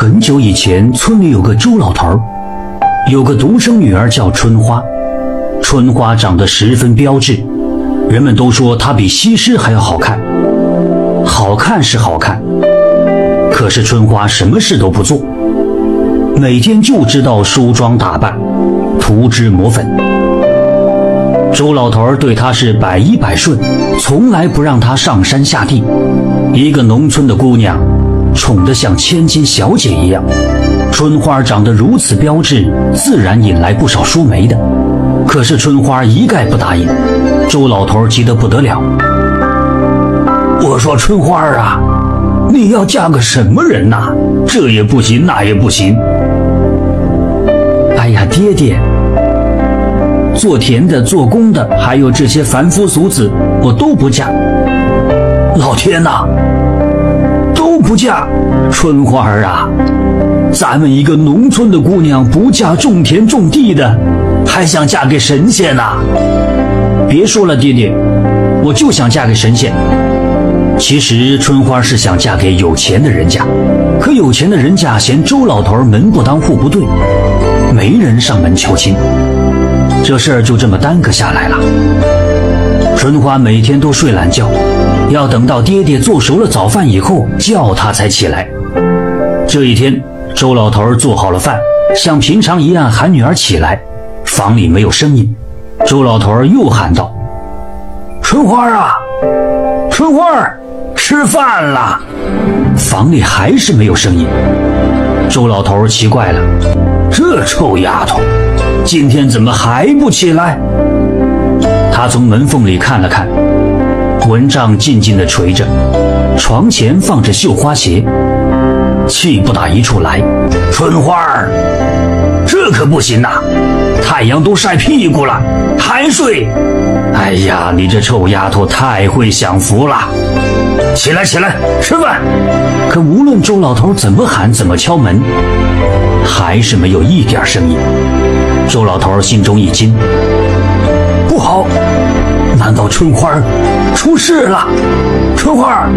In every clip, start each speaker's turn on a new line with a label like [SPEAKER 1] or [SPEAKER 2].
[SPEAKER 1] 很久以前，村里有个周老头儿，有个独生女儿叫春花。春花长得十分标致，人们都说她比西施还要好看。好看是好看，可是春花什么事都不做，每天就知道梳妆打扮、涂脂抹粉。周老头儿对她是百依百顺，从来不让她上山下地。一个农村的姑娘。宠得像千金小姐一样，春花长得如此标致，自然引来不少说媒的。可是春花一概不答应，周老头急得不得了。我说春花啊，你要嫁个什么人呐？这也不行，那也不行。哎呀，爹爹，做田的、做工的，还有这些凡夫俗子，我都不嫁。老天呐！不嫁，春花儿啊，咱们一个农村的姑娘不嫁种田种地的，还想嫁给神仙呐？别说了，爹爹，我就想嫁给神仙。其实春花是想嫁给有钱的人家，可有钱的人家嫌周老头门不当户不对，没人上门求亲，这事儿就这么耽搁下来了。春花每天都睡懒觉。要等到爹爹做熟了早饭以后，叫她才起来。这一天，周老头做好了饭，像平常一样喊女儿起来。房里没有声音，周老头又喊道：“春花啊，春花，吃饭了。”房里还是没有声音。周老头奇怪了：“这臭丫头，今天怎么还不起来？”他从门缝里看了看。蚊帐静静地垂着，床前放着绣花鞋，气不打一处来。春花儿，这可不行呐！太阳都晒屁股了，还睡？哎呀，你这臭丫头太会享福了！起来，起来，吃饭！可无论周老头怎么喊，怎么敲门，还是没有一点声音。周老头心中一惊，不好！难道春花出事了？春花，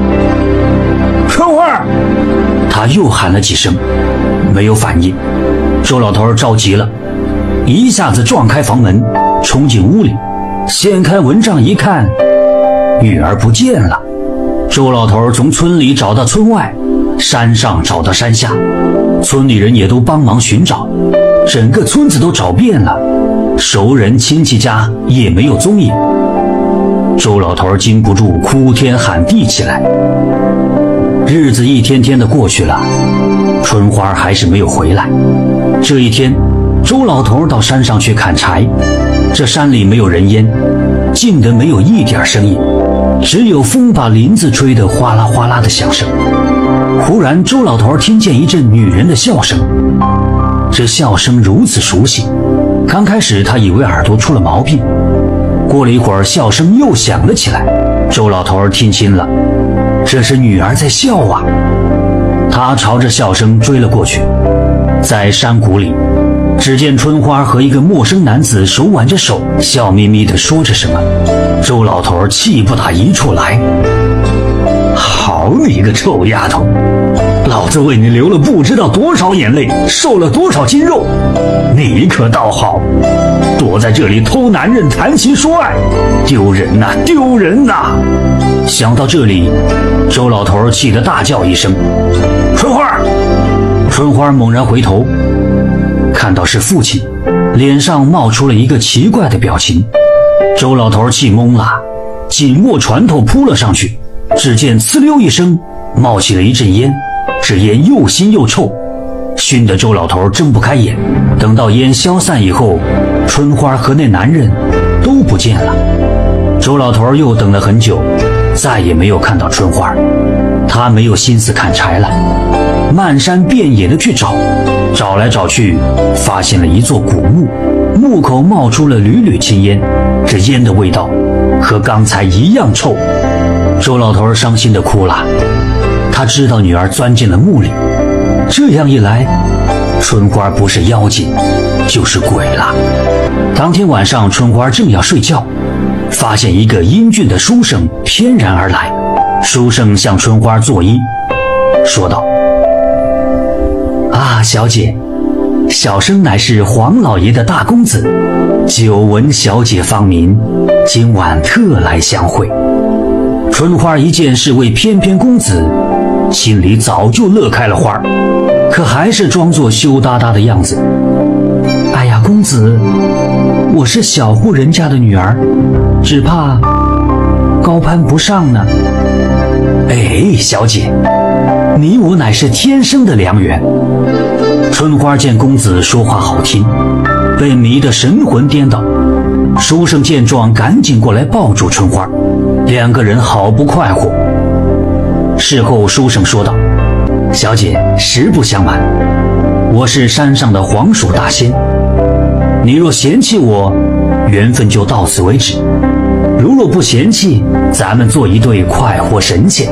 [SPEAKER 1] 春花！他又喊了几声，没有反应。周老头着急了，一下子撞开房门，冲进屋里，掀开蚊帐一看，女儿不见了。周老头从村里找到村外，山上找到山下，村里人也都帮忙寻找，整个村子都找遍了，熟人亲戚家也没有踪影。周老头禁不住哭天喊地起来。日子一天天的过去了，春花还是没有回来。这一天，周老头到山上去砍柴，这山里没有人烟，静得没有一点声音，只有风把林子吹得哗啦哗啦的响声。忽然，周老头听见一阵女人的笑声，这笑声如此熟悉，刚开始他以为耳朵出了毛病。过了一会儿，笑声又响了起来。周老头听清了，这是女儿在笑啊。他朝着笑声追了过去，在山谷里，只见春花和一个陌生男子手挽着手，笑眯眯地说着什么。周老头气不打一处来：“好你个臭丫头，老子为你流了不知道多少眼泪，瘦了多少斤肉，你可倒好。”躲在这里偷男人谈情说爱，丢人呐！丢人呐！想到这里，周老头气得大叫一声：“春花！”春花猛然回头，看到是父亲，脸上冒出了一个奇怪的表情。周老头气懵了，紧握拳头扑了上去。只见“呲溜”一声，冒起了一阵烟，这烟又腥又臭。熏得周老头睁不开眼。等到烟消散以后，春花和那男人都不见了。周老头又等了很久，再也没有看到春花。他没有心思砍柴了，漫山遍野的去找。找来找去，发现了一座古墓，墓口冒出了缕缕青烟，这烟的味道和刚才一样臭。周老头伤心的哭了。他知道女儿钻进了墓里。这样一来，春花不是妖精，就是鬼了。当天晚上，春花正要睡觉，发现一个英俊的书生翩然而来。书生向春花作揖，说道：“啊小姐，小生乃是黄老爷的大公子，久闻小姐芳名，今晚特来相会。春花一见是位翩翩公子，心里早就乐开了花，可还是装作羞答答的样子。哎呀，公子，我是小户人家的女儿，只怕高攀不上呢。哎，小姐，你我乃是天生的良缘。春花见公子说话好听，被迷得神魂颠倒。书生见状，赶紧过来抱住春花，两个人好不快活。事后，书生说道：“小姐，实不相瞒，我是山上的黄鼠大仙。你若嫌弃我，缘分就到此为止；如若不嫌弃，咱们做一对快活神仙。”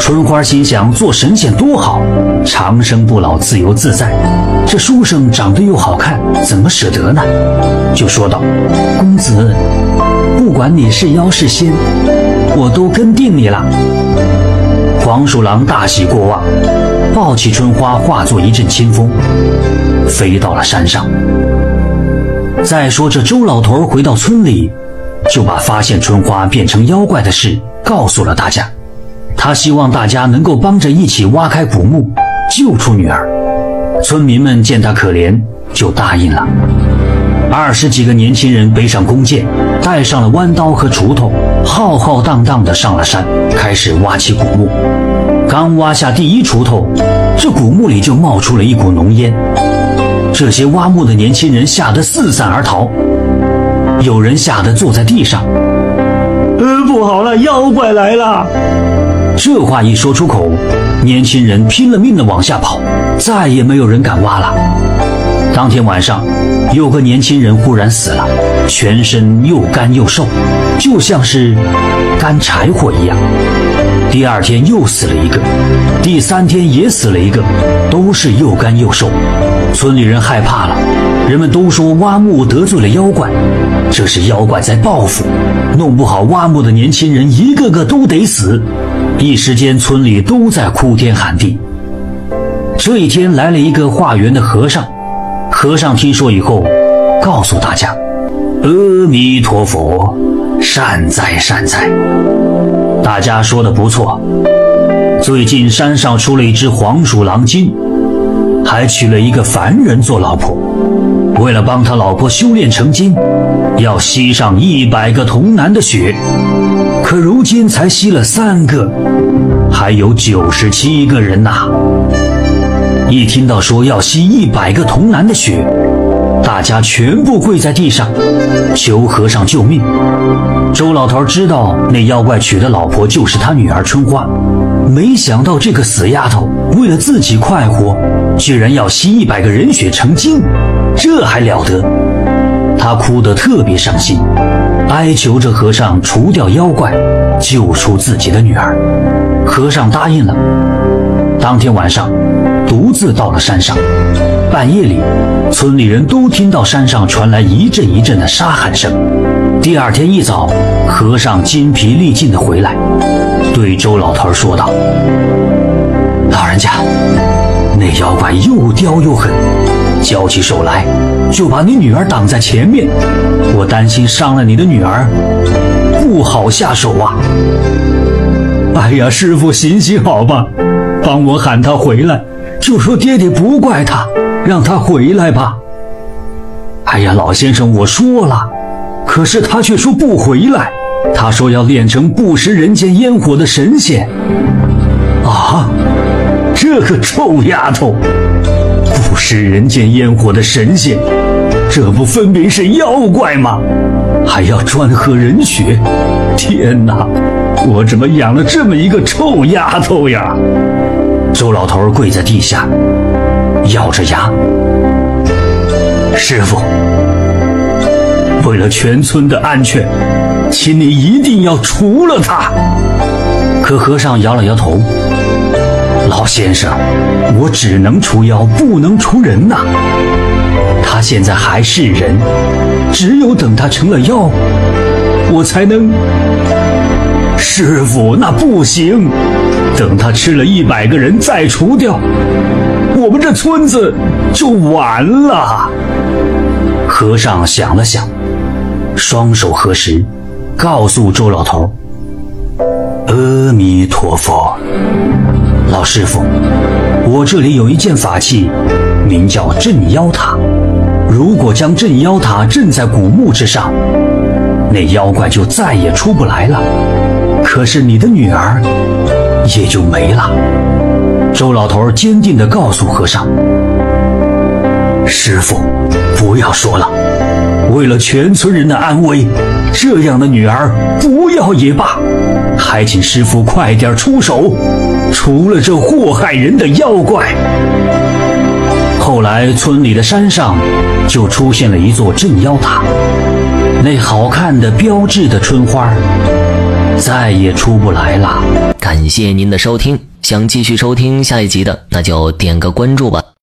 [SPEAKER 1] 春花心想：做神仙多好，长生不老，自由自在。这书生长得又好看，怎么舍得呢？就说道：“公子，不管你是妖是仙，我都跟定你了。”黄鼠狼大喜过望，抱起春花，化作一阵清风，飞到了山上。再说这周老头回到村里，就把发现春花变成妖怪的事告诉了大家。他希望大家能够帮着一起挖开古墓，救出女儿。村民们见他可怜，就答应了。二十几个年轻人背上弓箭，带上了弯刀和锄头，浩浩荡荡地上了山，开始挖起古墓。刚挖下第一锄头，这古墓里就冒出了一股浓烟。这些挖墓的年轻人吓得四散而逃，有人吓得坐在地上。
[SPEAKER 2] 呃，不好了，妖怪来了！
[SPEAKER 1] 这话一说出口，年轻人拼了命地往下跑，再也没有人敢挖了。当天晚上，有个年轻人忽然死了，全身又干又瘦，就像是干柴火一样。第二天又死了一个，第三天也死了一个，都是又干又瘦。村里人害怕了，人们都说挖墓得罪了妖怪，这是妖怪在报复，弄不好挖墓的年轻人一个个都得死。一时间，村里都在哭天喊地。这一天来了一个化缘的和尚，和尚听说以后，告诉大家：“阿弥陀佛，善哉善哉。”大家说的不错。最近山上出了一只黄鼠狼精，还娶了一个凡人做老婆。为了帮他老婆修炼成精，要吸上一百个童男的血。可如今才吸了三个，还有九十七个人呐！一听到说要吸一百个童男的血，大家全部跪在地上，求和尚救命。周老头知道那妖怪娶的老婆就是他女儿春花，没想到这个死丫头为了自己快活，居然要吸一百个人血成精，这还了得！他哭得特别伤心。哀求着和尚除掉妖怪，救出自己的女儿。和尚答应了。当天晚上，独自到了山上。半夜里，村里人都听到山上传来一阵一阵的沙喊声。第二天一早，和尚筋疲力尽地回来，对周老头说道：“老人家，那妖怪又刁又狠。”交起手来，就把你女儿挡在前面。我担心伤了你的女儿，不好下手啊！
[SPEAKER 2] 哎呀，师傅行行好吧，帮我喊他回来，就说爹爹不怪他，让他回来吧。
[SPEAKER 1] 哎呀，老先生，我说了，可是他却说不回来。他说要练成不食人间烟火的神仙。
[SPEAKER 2] 啊，这个臭丫头！不食人间烟火的神仙，这不分明是妖怪吗？还要专喝人血！天哪，我怎么养了这么一个臭丫头呀？
[SPEAKER 1] 周老头跪在地下，咬着牙：“师傅，为了全村的安全，请你一定要除了他。”可和尚摇了摇头。老先生，我只能除妖，不能除人呐。他现在还是人，只有等他成了妖，我才能。师傅，那不行，等他吃了一百个人再除掉，
[SPEAKER 2] 我们这村子就完了。
[SPEAKER 1] 和尚想了想，双手合十，告诉周老头：“阿弥陀佛，老师傅，我这里有一件法器，名叫镇妖塔。如果将镇妖塔镇在古墓之上，那妖怪就再也出不来了。可是你的女儿也就没了。”周老头坚定地告诉和尚：“师傅，不要说了，为了全村人的安危，这样的女儿不要也罢。还请师傅快点出手，除了这祸害人的妖怪。”后来，村里的山上就出现了一座镇妖塔，那好看的标志的春花再也出不来了。
[SPEAKER 3] 感谢您的收听。想继续收听下一集的，那就点个关注吧。